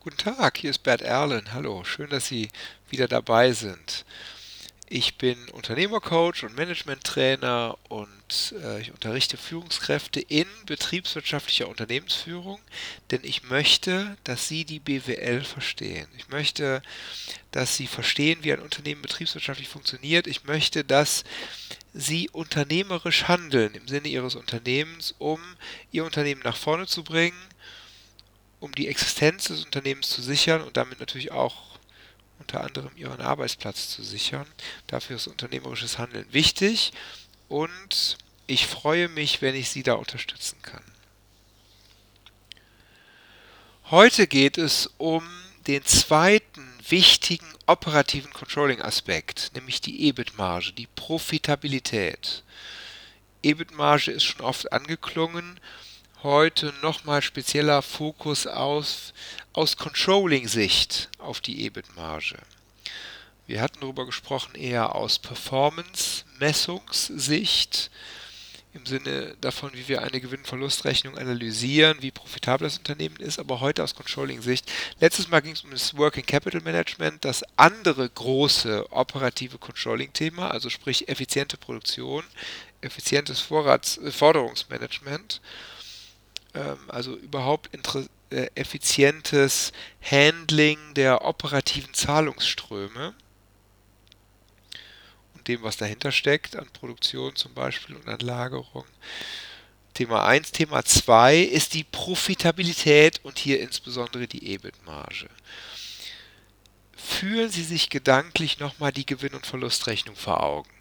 Guten Tag, hier ist Bert Erlen. Hallo, schön, dass Sie wieder dabei sind. Ich bin Unternehmercoach und Managementtrainer und äh, ich unterrichte Führungskräfte in betriebswirtschaftlicher Unternehmensführung, denn ich möchte, dass Sie die BWL verstehen. Ich möchte, dass Sie verstehen, wie ein Unternehmen betriebswirtschaftlich funktioniert. Ich möchte, dass Sie unternehmerisch handeln im Sinne Ihres Unternehmens, um Ihr Unternehmen nach vorne zu bringen, um die Existenz des Unternehmens zu sichern und damit natürlich auch unter anderem ihren Arbeitsplatz zu sichern. Dafür ist unternehmerisches Handeln wichtig und ich freue mich, wenn ich Sie da unterstützen kann. Heute geht es um den zweiten wichtigen operativen Controlling-Aspekt, nämlich die EBIT-Marge, die Profitabilität. EBIT-Marge ist schon oft angeklungen heute nochmal spezieller Fokus aus, aus Controlling-Sicht auf die EBIT-Marge. Wir hatten darüber gesprochen eher aus Performance-Messungssicht, im Sinne davon, wie wir eine Gewinn-Verlust-Rechnung analysieren, wie profitabel das Unternehmen ist, aber heute aus Controlling-Sicht. Letztes Mal ging es um das Working Capital Management, das andere große operative Controlling-Thema, also sprich effiziente Produktion, effizientes Vorrats Forderungsmanagement ähm, also überhaupt äh, effizientes Handling der operativen Zahlungsströme und dem, was dahinter steckt, an Produktion zum Beispiel und an Lagerung. Thema 1. Thema 2 ist die Profitabilität und hier insbesondere die EBIT-Marge. Führen Sie sich gedanklich nochmal die Gewinn- und Verlustrechnung vor Augen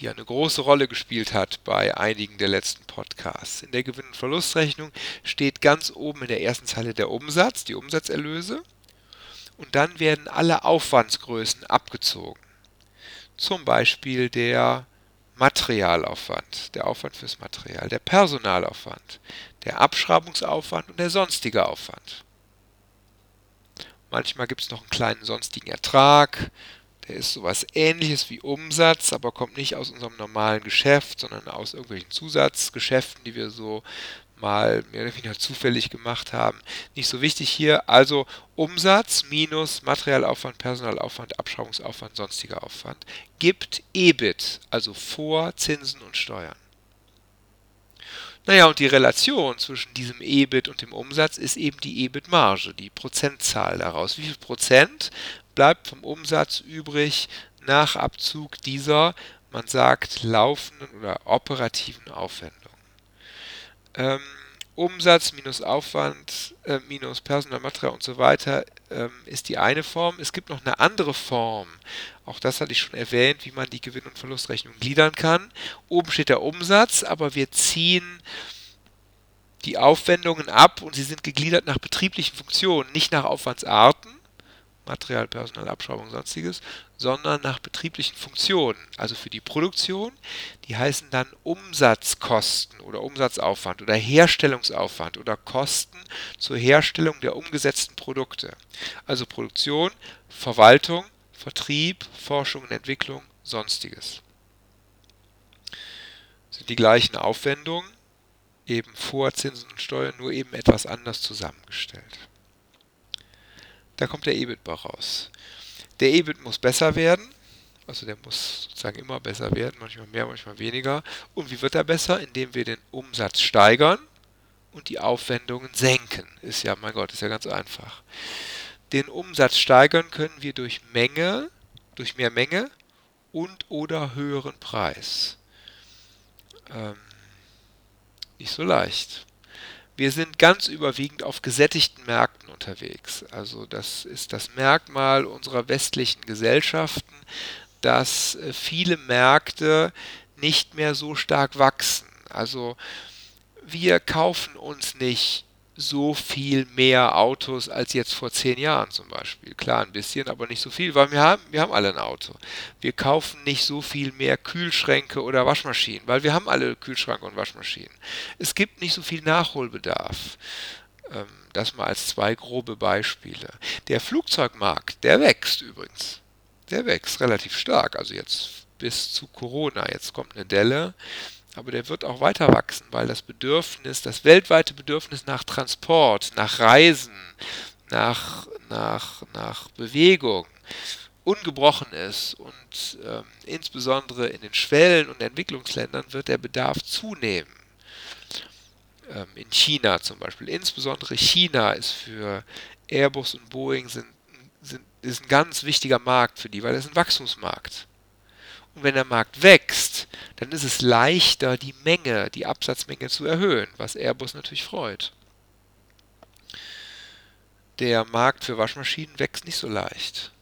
die eine große Rolle gespielt hat bei einigen der letzten Podcasts. In der Gewinn- und Verlustrechnung steht ganz oben in der ersten Zeile der Umsatz, die Umsatzerlöse, und dann werden alle Aufwandsgrößen abgezogen. Zum Beispiel der Materialaufwand, der Aufwand fürs Material, der Personalaufwand, der Abschreibungsaufwand und der sonstige Aufwand. Manchmal gibt es noch einen kleinen sonstigen Ertrag, der ist sowas ähnliches wie Umsatz, aber kommt nicht aus unserem normalen Geschäft, sondern aus irgendwelchen Zusatzgeschäften, die wir so mal mehr oder weniger zufällig gemacht haben. Nicht so wichtig hier. Also Umsatz minus Materialaufwand, Personalaufwand, Abschreibungsaufwand, sonstiger Aufwand gibt EBIT, also vor Zinsen und Steuern. Naja, und die Relation zwischen diesem EBIT und dem Umsatz ist eben die EBIT-Marge, die Prozentzahl daraus. Wie viel Prozent bleibt vom Umsatz übrig nach Abzug dieser, man sagt, laufenden oder operativen Aufwendungen. Ähm, Umsatz minus Aufwand äh, minus Personalmaterial und so weiter ähm, ist die eine Form. Es gibt noch eine andere Form, auch das hatte ich schon erwähnt, wie man die Gewinn- und Verlustrechnung gliedern kann. Oben steht der Umsatz, aber wir ziehen die Aufwendungen ab und sie sind gegliedert nach betrieblichen Funktionen, nicht nach Aufwandsarten. Material, Personal, Abschreibung, sonstiges, sondern nach betrieblichen Funktionen. Also für die Produktion, die heißen dann Umsatzkosten oder Umsatzaufwand oder Herstellungsaufwand oder Kosten zur Herstellung der umgesetzten Produkte. Also Produktion, Verwaltung, Vertrieb, Forschung und Entwicklung, sonstiges. Das sind die gleichen Aufwendungen, eben vor Zinsen und Steuern, nur eben etwas anders zusammengestellt. Da kommt der EBIT raus. Der EBIT muss besser werden. Also der muss sozusagen immer besser werden, manchmal mehr, manchmal weniger. Und wie wird er besser? Indem wir den Umsatz steigern und die Aufwendungen senken. Ist ja, mein Gott, ist ja ganz einfach. Den Umsatz steigern können wir durch Menge, durch mehr Menge und oder höheren Preis. Ähm, nicht so leicht. Wir sind ganz überwiegend auf gesättigten Märkten unterwegs. Also das ist das Merkmal unserer westlichen Gesellschaften, dass äh, viele Märkte nicht mehr so stark wachsen. Also wir kaufen uns nicht so viel mehr Autos als jetzt vor zehn Jahren zum Beispiel. Klar, ein bisschen, aber nicht so viel, weil wir haben, wir haben alle ein Auto. Wir kaufen nicht so viel mehr Kühlschränke oder Waschmaschinen, weil wir haben alle Kühlschränke und Waschmaschinen. Es gibt nicht so viel Nachholbedarf. Ähm, das mal als zwei grobe Beispiele. Der Flugzeugmarkt, der wächst übrigens. Der wächst relativ stark. Also jetzt bis zu Corona. Jetzt kommt eine Delle aber der wird auch weiter wachsen, weil das Bedürfnis, das weltweite Bedürfnis nach Transport, nach Reisen, nach, nach, nach Bewegung ungebrochen ist und ähm, insbesondere in den Schwellen- und Entwicklungsländern wird der Bedarf zunehmen. Ähm, in China zum Beispiel, insbesondere China ist für Airbus und Boeing sind, sind, ist ein ganz wichtiger Markt für die, weil es ein Wachstumsmarkt. Und wenn der Markt wächst, dann ist es leichter, die Menge, die Absatzmenge zu erhöhen, was Airbus natürlich freut. Der Markt für Waschmaschinen wächst nicht so leicht.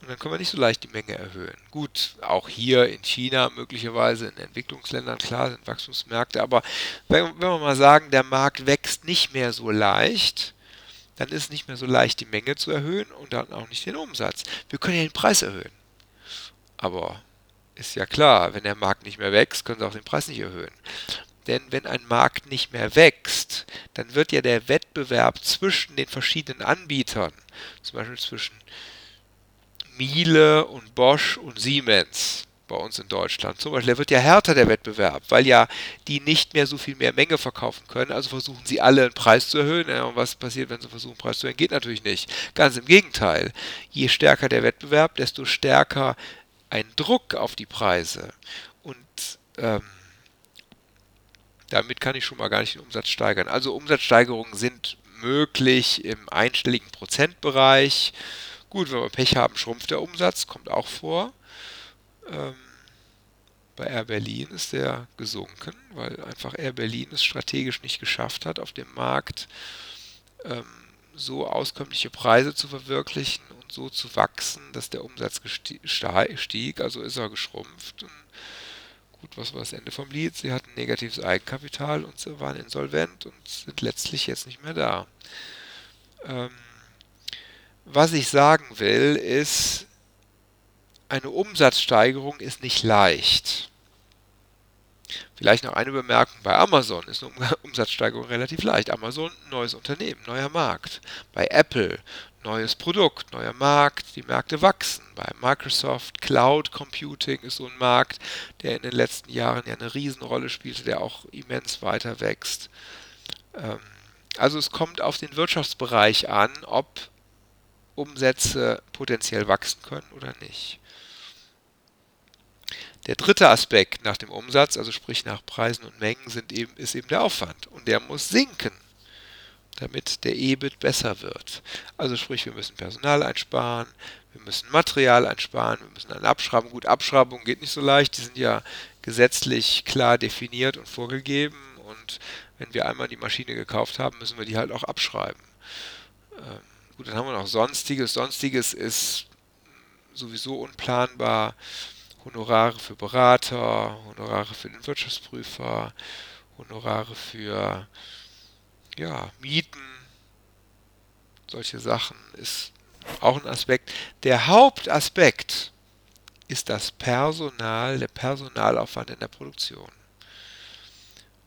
Und dann können wir nicht so leicht die Menge erhöhen. Gut, auch hier in China, möglicherweise in Entwicklungsländern, klar, sind Wachstumsmärkte, aber wenn, wenn wir mal sagen, der Markt wächst nicht mehr so leicht, dann ist es nicht mehr so leicht, die Menge zu erhöhen und dann auch nicht den Umsatz. Wir können ja den Preis erhöhen. Aber ist ja klar, wenn der Markt nicht mehr wächst, können Sie auch den Preis nicht erhöhen. Denn wenn ein Markt nicht mehr wächst, dann wird ja der Wettbewerb zwischen den verschiedenen Anbietern, zum Beispiel zwischen Miele und Bosch und Siemens bei uns in Deutschland. Zum Beispiel, der wird ja härter, der Wettbewerb, weil ja die nicht mehr so viel mehr Menge verkaufen können. Also versuchen sie alle einen Preis zu erhöhen. Und was passiert, wenn sie versuchen, einen Preis zu erhöhen? Geht natürlich nicht. Ganz im Gegenteil. Je stärker der Wettbewerb, desto stärker ein Druck auf die Preise. Und ähm, damit kann ich schon mal gar nicht den Umsatz steigern. Also Umsatzsteigerungen sind möglich im einstelligen Prozentbereich. Gut, wenn wir Pech haben, schrumpft der Umsatz, kommt auch vor. Ähm, bei Air Berlin ist der gesunken, weil einfach Air Berlin es strategisch nicht geschafft hat, auf dem Markt ähm, so auskömmliche Preise zu verwirklichen so zu wachsen, dass der Umsatz stieg. Also ist er geschrumpft. Und gut, was war das Ende vom Lied? Sie hatten negatives Eigenkapital und sie waren insolvent und sind letztlich jetzt nicht mehr da. Ähm, was ich sagen will, ist, eine Umsatzsteigerung ist nicht leicht. Vielleicht noch eine Bemerkung. Bei Amazon ist eine Umsatzsteigerung relativ leicht. Amazon, neues Unternehmen, neuer Markt. Bei Apple, neues Produkt, neuer Markt, die Märkte wachsen. Bei Microsoft, Cloud Computing ist so ein Markt, der in den letzten Jahren ja eine Riesenrolle spielte, der auch immens weiter wächst. Ähm, also es kommt auf den Wirtschaftsbereich an, ob Umsätze potenziell wachsen können oder nicht. Der dritte Aspekt nach dem Umsatz, also sprich nach Preisen und Mengen, sind eben, ist eben der Aufwand. Und der muss sinken, damit der EBIT besser wird. Also sprich, wir müssen Personal einsparen, wir müssen Material einsparen, wir müssen dann abschreiben. Gut, Abschreibung geht nicht so leicht, die sind ja gesetzlich klar definiert und vorgegeben. Und wenn wir einmal die Maschine gekauft haben, müssen wir die halt auch abschreiben. Ähm, Gut, dann haben wir noch Sonstiges. Sonstiges ist sowieso unplanbar. Honorare für Berater, Honorare für den Wirtschaftsprüfer, Honorare für ja, Mieten, solche Sachen ist auch ein Aspekt. Der Hauptaspekt ist das Personal, der Personalaufwand in der Produktion.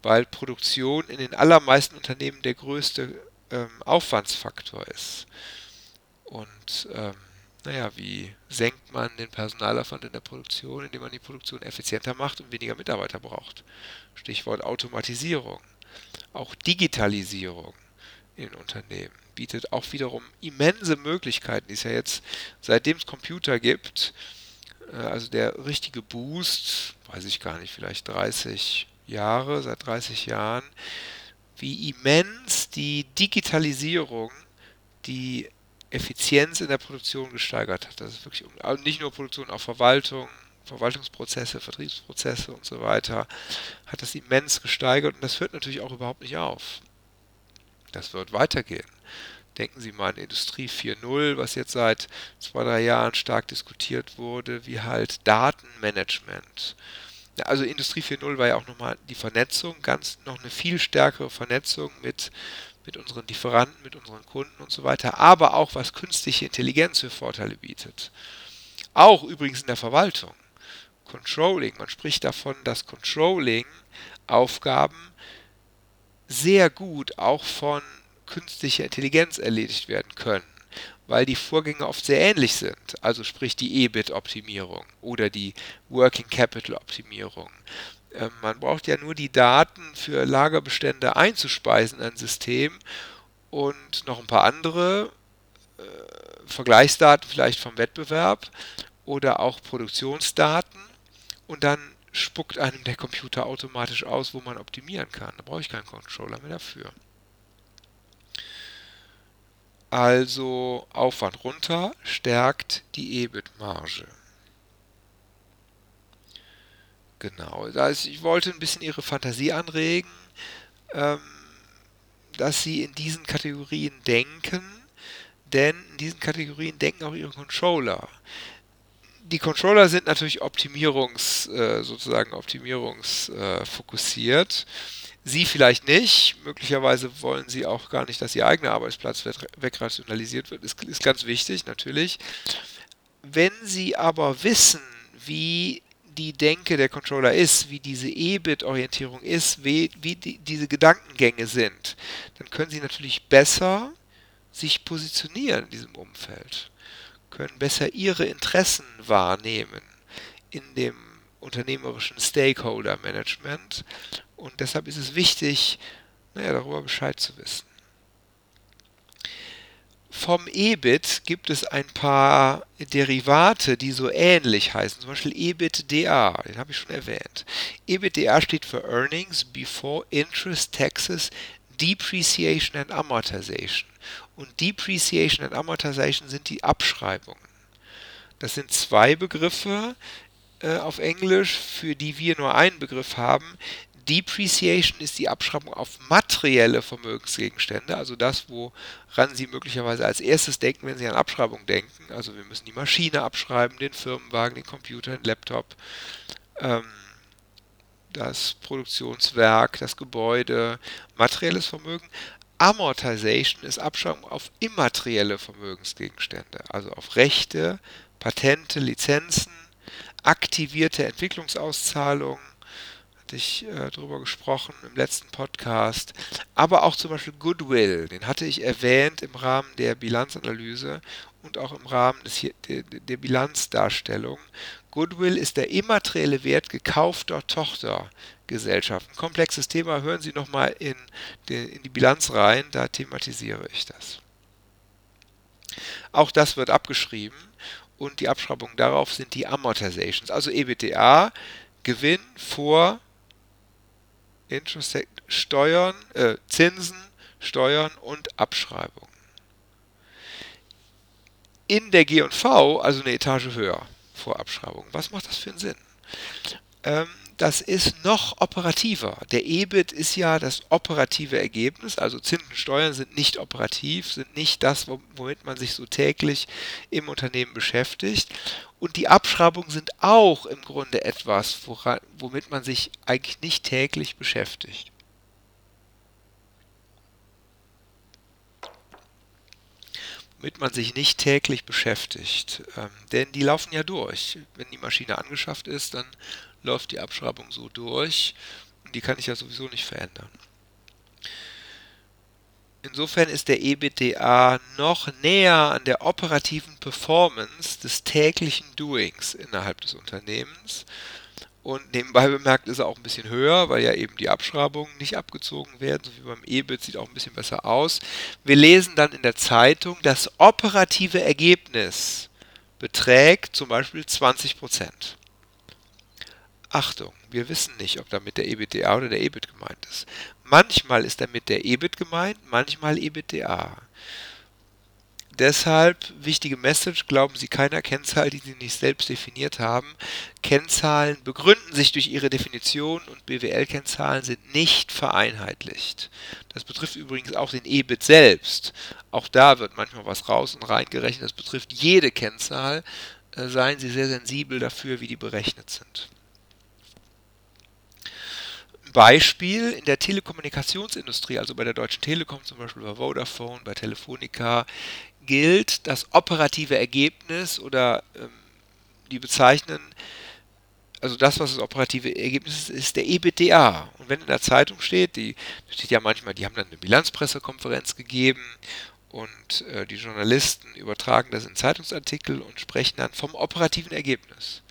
Weil Produktion in den allermeisten Unternehmen der größte ähm, Aufwandsfaktor ist. Und ähm, naja, wie senkt man den Personalaufwand in der Produktion, indem man die Produktion effizienter macht und weniger Mitarbeiter braucht? Stichwort Automatisierung. Auch Digitalisierung in Unternehmen bietet auch wiederum immense Möglichkeiten, die es ja jetzt, seitdem es Computer gibt, äh, also der richtige Boost, weiß ich gar nicht, vielleicht 30 Jahre, seit 30 Jahren, wie immens die Digitalisierung die Effizienz in der Produktion gesteigert hat. Das ist wirklich also nicht nur Produktion, auch Verwaltung, Verwaltungsprozesse, Vertriebsprozesse und so weiter hat das immens gesteigert und das hört natürlich auch überhaupt nicht auf. Das wird weitergehen. Denken Sie mal an Industrie 4.0, was jetzt seit zwei, drei Jahren stark diskutiert wurde, wie halt Datenmanagement also Industrie 4.0 war ja auch nochmal die Vernetzung, ganz noch eine viel stärkere Vernetzung mit, mit unseren Lieferanten, mit unseren Kunden und so weiter, aber auch was künstliche Intelligenz für Vorteile bietet. Auch übrigens in der Verwaltung. Controlling, man spricht davon, dass Controlling Aufgaben sehr gut auch von künstlicher Intelligenz erledigt werden können weil die Vorgänge oft sehr ähnlich sind. Also sprich die EBIT-Optimierung oder die Working Capital-Optimierung. Ähm, man braucht ja nur die Daten für Lagerbestände einzuspeisen in ein System und noch ein paar andere äh, Vergleichsdaten vielleicht vom Wettbewerb oder auch Produktionsdaten und dann spuckt einem der Computer automatisch aus, wo man optimieren kann. Da brauche ich keinen Controller mehr dafür. Also Aufwand runter stärkt die EBIT-Marge. Genau, also ich wollte ein bisschen Ihre Fantasie anregen, ähm, dass Sie in diesen Kategorien denken, denn in diesen Kategorien denken auch Ihre Controller die Controller sind natürlich Optimierungs, äh, sozusagen optimierungsfokussiert. Sie vielleicht nicht. Möglicherweise wollen Sie auch gar nicht, dass Ihr eigener Arbeitsplatz wegrationalisiert wird. Ist, ist ganz wichtig, natürlich. Wenn Sie aber wissen, wie die Denke der Controller ist, wie diese EBIT-Orientierung ist, wie, wie die, diese Gedankengänge sind, dann können Sie natürlich besser sich positionieren in diesem Umfeld können besser ihre Interessen wahrnehmen in dem unternehmerischen Stakeholder Management. Und deshalb ist es wichtig, naja, darüber Bescheid zu wissen. Vom EBIT gibt es ein paar Derivate, die so ähnlich heißen, zum Beispiel EBITDA, den habe ich schon erwähnt. EBITDA steht für Earnings Before Interest, Taxes, Depreciation and Amortization. Und Depreciation and Amortization sind die Abschreibungen. Das sind zwei Begriffe äh, auf Englisch, für die wir nur einen Begriff haben. Depreciation ist die Abschreibung auf materielle Vermögensgegenstände, also das, woran Sie möglicherweise als erstes denken, wenn Sie an Abschreibung denken. Also wir müssen die Maschine abschreiben, den Firmenwagen, den Computer, den Laptop. Ähm, das Produktionswerk, das Gebäude, materielles Vermögen. Amortization ist Abschreibung auf immaterielle Vermögensgegenstände, also auf Rechte, Patente, Lizenzen, aktivierte Entwicklungsauszahlungen, hatte ich äh, drüber gesprochen im letzten Podcast, aber auch zum Beispiel Goodwill, den hatte ich erwähnt im Rahmen der Bilanzanalyse und auch im Rahmen des, der, der Bilanzdarstellung. Goodwill ist der immaterielle Wert gekaufter Tochtergesellschaften. Komplexes Thema, hören Sie nochmal in, in die Bilanz rein, da thematisiere ich das. Auch das wird abgeschrieben und die Abschreibung darauf sind die Amortizations, also EBITDA, Gewinn vor Interest, Steuern, äh, Zinsen, Steuern und Abschreibungen in der G&V, also eine Etage höher vor Abschreibung. Was macht das für einen Sinn? Ähm, das ist noch operativer. Der EBIT ist ja das operative Ergebnis, also Zinsen und Steuern sind nicht operativ, sind nicht das, womit man sich so täglich im Unternehmen beschäftigt. Und die Abschreibungen sind auch im Grunde etwas, womit man sich eigentlich nicht täglich beschäftigt. womit man sich nicht täglich beschäftigt. Ähm, denn die laufen ja durch. Wenn die Maschine angeschafft ist, dann läuft die Abschreibung so durch und die kann ich ja sowieso nicht verändern. Insofern ist der EBITDA noch näher an der operativen Performance des täglichen Doings innerhalb des Unternehmens und nebenbei bemerkt ist er auch ein bisschen höher, weil ja eben die Abschreibungen nicht abgezogen werden, so wie beim EBIT sieht auch ein bisschen besser aus. Wir lesen dann in der Zeitung, das operative Ergebnis beträgt zum Beispiel 20%. Achtung, wir wissen nicht, ob damit der EBITDA oder der EBIT gemeint ist. Manchmal ist damit der EBIT gemeint, manchmal EBITDA. Deshalb wichtige Message, glauben Sie keiner Kennzahl, die Sie nicht selbst definiert haben. Kennzahlen begründen sich durch ihre Definition und BWL-Kennzahlen sind nicht vereinheitlicht. Das betrifft übrigens auch den EBIT selbst. Auch da wird manchmal was raus und reingerechnet. Das betrifft jede Kennzahl. Äh, seien Sie sehr sensibel dafür, wie die berechnet sind. Beispiel in der Telekommunikationsindustrie, also bei der Deutschen Telekom zum Beispiel, bei Vodafone, bei Telefonica, gilt das operative Ergebnis oder ähm, die bezeichnen, also das, was das operative Ergebnis ist, ist der EBITDA. Und wenn in der Zeitung steht, die steht ja manchmal, die haben dann eine Bilanzpressekonferenz gegeben und äh, die Journalisten übertragen das in Zeitungsartikel und sprechen dann vom operativen Ergebnis.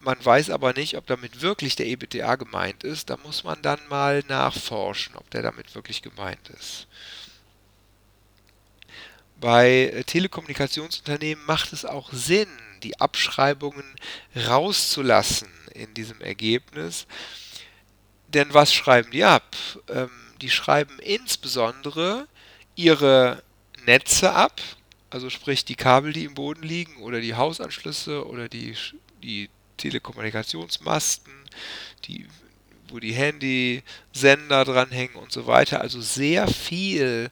Man weiß aber nicht, ob damit wirklich der EBITDA gemeint ist. Da muss man dann mal nachforschen, ob der damit wirklich gemeint ist. Bei äh, Telekommunikationsunternehmen macht es auch Sinn, die Abschreibungen rauszulassen in diesem Ergebnis. Denn was schreiben die ab? Ähm, die schreiben insbesondere ihre Netze ab, also sprich die Kabel, die im Boden liegen oder die Hausanschlüsse oder die, die Telekommunikationsmasten, die, wo die Handysender dranhängen und so weiter. Also sehr viel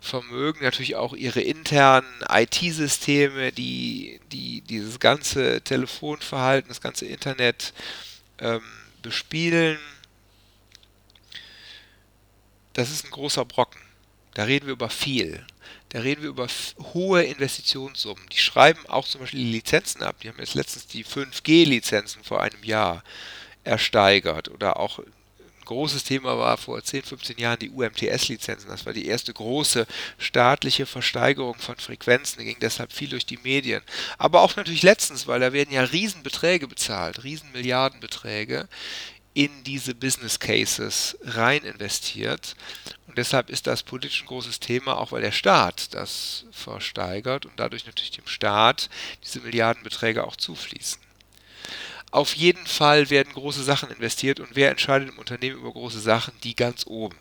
Vermögen, natürlich auch ihre internen IT-Systeme, die, die dieses ganze Telefonverhalten, das ganze Internet ähm, bespielen. Das ist ein großer Brocken. Da reden wir über viel. Da reden wir über hohe Investitionssummen. Die schreiben auch zum Beispiel die Lizenzen ab. Die haben jetzt letztens die 5G-Lizenzen vor einem Jahr ersteigert. Oder auch ein großes Thema war vor 10, 15 Jahren die UMTS-Lizenzen. Das war die erste große staatliche Versteigerung von Frequenzen. Die ging deshalb viel durch die Medien. Aber auch natürlich letztens, weil da werden ja Riesenbeträge bezahlt, Riesenmilliardenbeträge in diese Business Cases rein investiert. Und deshalb ist das politisch ein großes Thema, auch weil der Staat das versteigert und dadurch natürlich dem Staat diese Milliardenbeträge auch zufließen. Auf jeden Fall werden große Sachen investiert und wer entscheidet im Unternehmen über große Sachen? Die ganz oben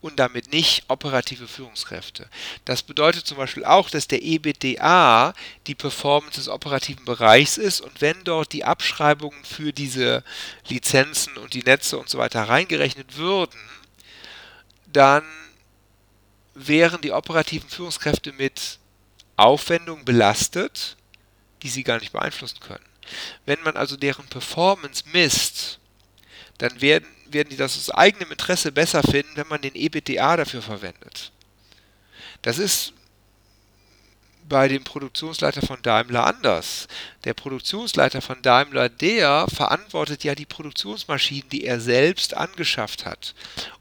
und damit nicht operative Führungskräfte. Das bedeutet zum Beispiel auch, dass der EBITDA die Performance des operativen Bereichs ist und wenn dort die Abschreibungen für diese Lizenzen und die Netze und so weiter reingerechnet würden, dann wären die operativen Führungskräfte mit Aufwendungen belastet, die sie gar nicht beeinflussen können. Wenn man also deren Performance misst, dann werden werden die das aus eigenem Interesse besser finden, wenn man den EBITDA dafür verwendet. Das ist bei dem Produktionsleiter von Daimler anders. Der Produktionsleiter von Daimler, der verantwortet ja die Produktionsmaschinen, die er selbst angeschafft hat.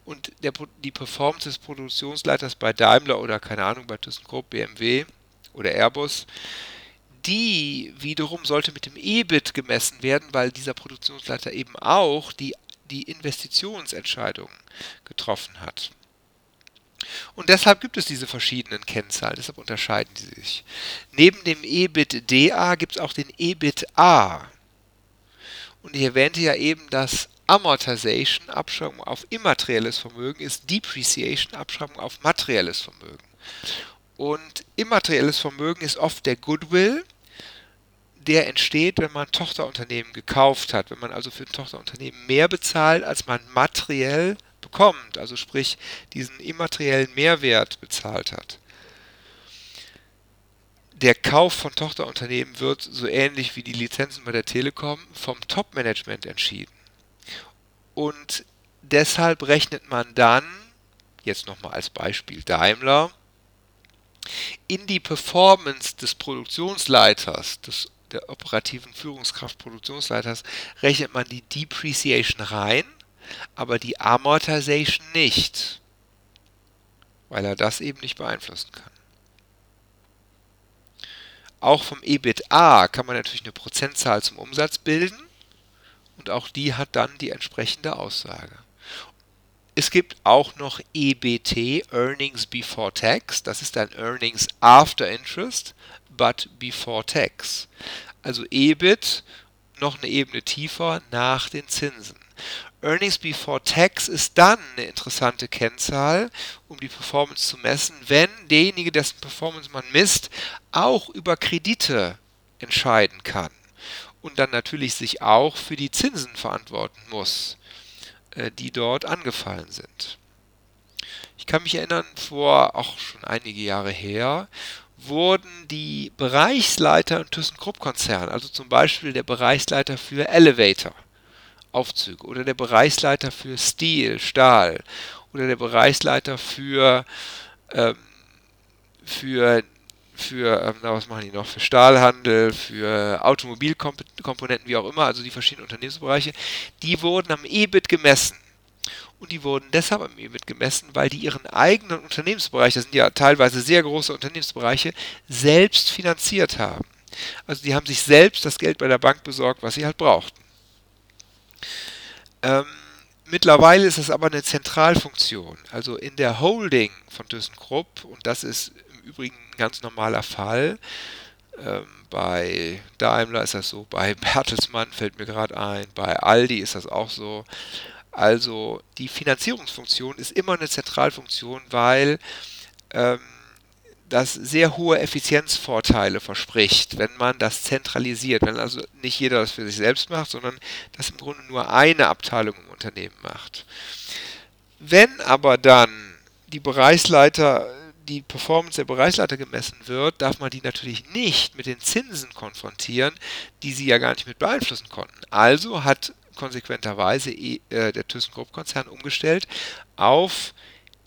Und der, die Performance des Produktionsleiters bei Daimler oder keine Ahnung, bei ThyssenKrupp, BMW oder Airbus, die wiederum sollte mit dem EBIT gemessen werden, weil dieser Produktionsleiter eben auch die die Investitionsentscheidungen getroffen hat. Und deshalb gibt es diese verschiedenen Kennzahlen, deshalb unterscheiden sie sich. Neben dem EBITDA gibt es auch den EBITDA. Und ich erwähnte ja eben, dass Amortization, Abschreibung auf immaterielles Vermögen, ist Depreciation, Abschreibung auf materielles Vermögen. Und immaterielles Vermögen ist oft der Goodwill, der entsteht, wenn man Tochterunternehmen gekauft hat, wenn man also für ein Tochterunternehmen mehr bezahlt, als man materiell bekommt, also sprich diesen immateriellen Mehrwert bezahlt hat. Der Kauf von Tochterunternehmen wird so ähnlich wie die Lizenzen bei der Telekom vom Top-Management entschieden. Und deshalb rechnet man dann, jetzt nochmal als Beispiel Daimler, in die Performance des Produktionsleiters, des der operativen Führungskraft Produktionsleiters rechnet man die Depreciation rein, aber die Amortization nicht, weil er das eben nicht beeinflussen kann. Auch vom EBITDA kann man natürlich eine Prozentzahl zum Umsatz bilden und auch die hat dann die entsprechende Aussage. Es gibt auch noch EBT, Earnings Before Tax. Das ist dann Earnings After Interest, but before tax. Also EBIT noch eine Ebene tiefer nach den Zinsen. Earnings before tax ist dann eine interessante Kennzahl, um die Performance zu messen, wenn derjenige, dessen Performance man misst, auch über Kredite entscheiden kann und dann natürlich sich auch für die Zinsen verantworten muss, äh, die dort angefallen sind. Ich kann mich erinnern, vor auch schon einige Jahre her, wurden die Bereichsleiter im ThyssenKrupp-Konzern, also zum Beispiel der Bereichsleiter für Elevator, Aufzüge oder der Bereichsleiter für Steel, Stahl oder der Bereichsleiter für, ähm, für, für ähm, na, was machen die noch, für Stahlhandel, für Automobilkomponenten, wie auch immer, also die verschiedenen Unternehmensbereiche, die wurden am EBIT gemessen und die wurden deshalb am EBIT gemessen, weil die ihren eigenen Unternehmensbereich, das sind ja teilweise sehr große Unternehmensbereiche, selbst finanziert haben. Also die haben sich selbst das Geld bei der Bank besorgt, was sie halt brauchten. Ähm, mittlerweile ist es aber eine Zentralfunktion. Also in der Holding von ThyssenKrupp, und das ist im Übrigen ein ganz normaler Fall, ähm, bei Daimler ist das so, bei Bertelsmann fällt mir gerade ein, bei Aldi ist das auch so. Also die Finanzierungsfunktion ist immer eine Zentralfunktion, weil ähm, das sehr hohe Effizienzvorteile verspricht, wenn man das zentralisiert, wenn also nicht jeder das für sich selbst macht, sondern das im Grunde nur eine Abteilung im Unternehmen macht. Wenn aber dann die Bereichsleiter, die Performance der Bereichsleiter gemessen wird, darf man die natürlich nicht mit den Zinsen konfrontieren, die sie ja gar nicht mit beeinflussen konnten. Also hat konsequenterweise äh, der ThyssenKrupp-Konzern umgestellt auf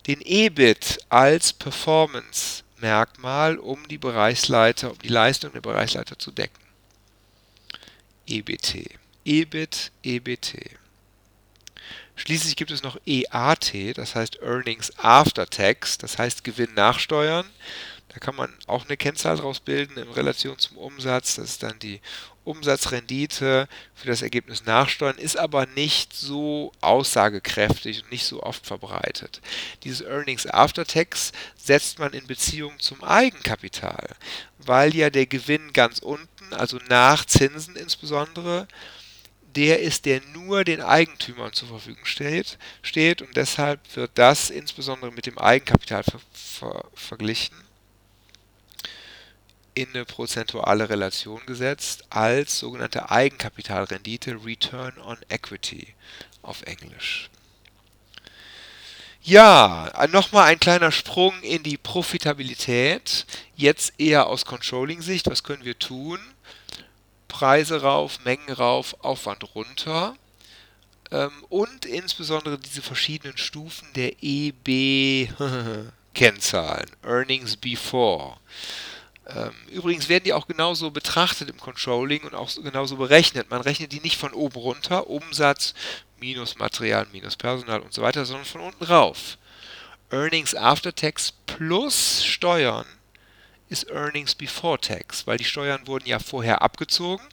den EBIT als Performance-Merkmal, um die Bereichsleiter, um die Leistung der Bereichsleiter zu decken. EBT. EBIT, EBT. Schließlich gibt es noch EAT, das heißt Earnings After Tax, das heißt Gewinn nach Steuern. Da kann man auch eine Kennzahl draus bilden in Relation zum Umsatz. Das ist dann die Umsatzrendite für das Ergebnis nachsteuern, ist aber nicht so aussagekräftig und nicht so oft verbreitet. Dieses Earnings After Tax setzt man in Beziehung zum Eigenkapital, weil ja der Gewinn ganz unten, also nach Zinsen insbesondere, der ist, der nur den Eigentümern zur Verfügung steht, steht und deshalb wird das insbesondere mit dem Eigenkapital ver ver verglichen in eine prozentuale Relation gesetzt als sogenannte Eigenkapitalrendite, Return on Equity auf Englisch. Ja, nochmal ein kleiner Sprung in die Profitabilität. Jetzt eher aus Controlling-Sicht. Was können wir tun? Preise rauf, Mengen rauf, Aufwand runter. Ähm, und insbesondere diese verschiedenen Stufen der EB-Kennzahlen. Earnings Before. Ähm, übrigens werden die auch genauso betrachtet im Controlling und auch genauso berechnet. Man rechnet die nicht von oben runter, Umsatz minus Material minus Personal und so weiter, sondern von unten rauf. Earnings After Tax plus Steuern ist Earnings Before Tax, weil die Steuern wurden ja vorher abgezogen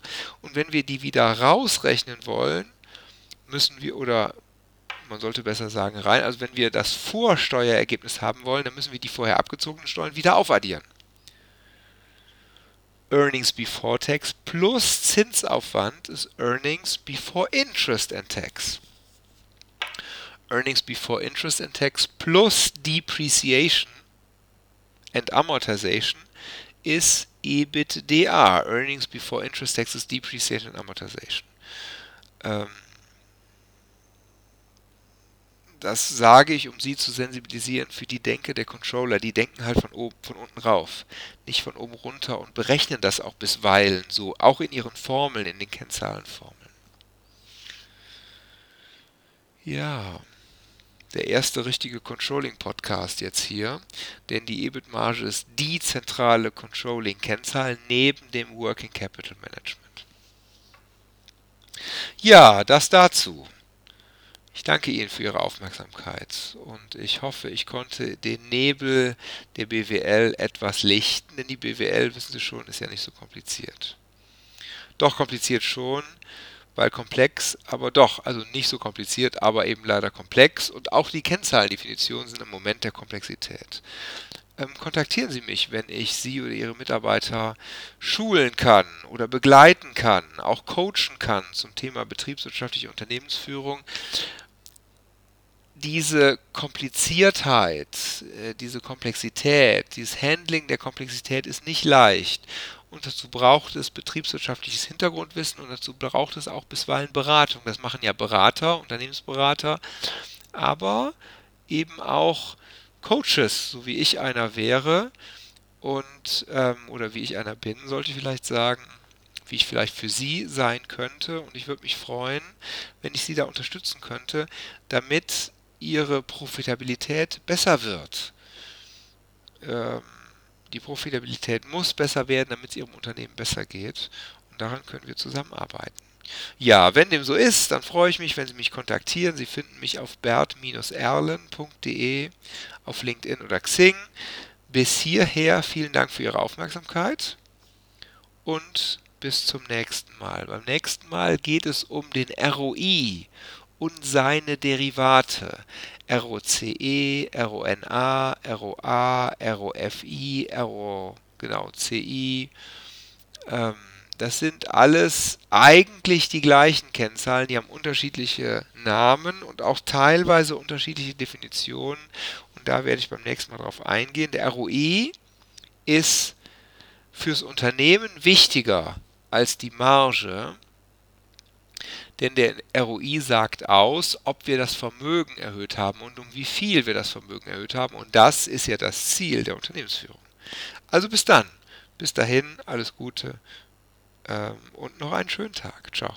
und wenn wir die wieder rausrechnen wollen, müssen wir oder man sollte besser sagen rein, also wenn wir das Vorsteuerergebnis haben wollen, dann müssen wir die vorher abgezogenen Steuern wieder aufaddieren. Earnings Before Tax plus Zinsaufwand ist Earnings Before Interest and Tax. Earnings Before Interest and Tax plus Depreciation and Amortization ist EBITDA. Earnings Before Interest Tax ist Depreciation and Amortization. Ähm, das sage ich, um sie zu sensibilisieren für die Denke der Controller. Die denken halt von oben, von unten rauf, nicht von oben runter und berechnen das auch bisweilen so, auch in ihren Formeln, in den Kennzahlenformeln. Ja, der erste richtige Controlling-Podcast jetzt hier, denn die EBIT-Marge ist die zentrale Controlling-Kennzahl neben dem Working Capital Management. Ja, das dazu. Ich danke Ihnen für Ihre Aufmerksamkeit und ich hoffe, ich konnte den Nebel der BWL etwas lichten, denn die BWL, wissen Sie schon, ist ja nicht so kompliziert. Doch kompliziert schon, weil komplex, aber doch, also nicht so kompliziert, aber eben leider komplex und auch die Kennzahlendefinitionen sind im Moment der Komplexität. Ähm, kontaktieren Sie mich, wenn ich Sie oder Ihre Mitarbeiter schulen kann oder begleiten kann, auch coachen kann zum Thema betriebswirtschaftliche Unternehmensführung diese Kompliziertheit, äh, diese Komplexität, dieses Handling der Komplexität ist nicht leicht. Und dazu braucht es betriebswirtschaftliches Hintergrundwissen und dazu braucht es auch bisweilen Beratung. Das machen ja Berater, Unternehmensberater, aber eben auch Coaches, so wie ich einer wäre und ähm, oder wie ich einer bin, sollte ich vielleicht sagen, wie ich vielleicht für Sie sein könnte. Und ich würde mich freuen, wenn ich Sie da unterstützen könnte, damit ihre Profitabilität besser wird. Ähm, die Profitabilität muss besser werden, damit es ihrem Unternehmen besser geht. Und daran können wir zusammenarbeiten. Ja, wenn dem so ist, dann freue ich mich, wenn Sie mich kontaktieren. Sie finden mich auf bert-erlen.de, auf LinkedIn oder Xing. Bis hierher vielen Dank für Ihre Aufmerksamkeit und bis zum nächsten Mal. Beim nächsten Mal geht es um den ROI und seine Derivate. ROCE, RONA, ROA, ROFI, RO, genau, CI. Ähm, das sind alles eigentlich die gleichen Kennzahlen, die haben unterschiedliche Namen und auch teilweise unterschiedliche Definitionen. Und da werde ich beim nächsten Mal drauf eingehen. Der ROI ist fürs Unternehmen wichtiger als die Marge, denn der ROI sagt aus, ob wir das Vermögen erhöht haben und um wie viel wir das Vermögen erhöht haben. Und das ist ja das Ziel der Unternehmensführung. Also bis dann. Bis dahin, alles Gute ähm, und noch einen schönen Tag. Ciao.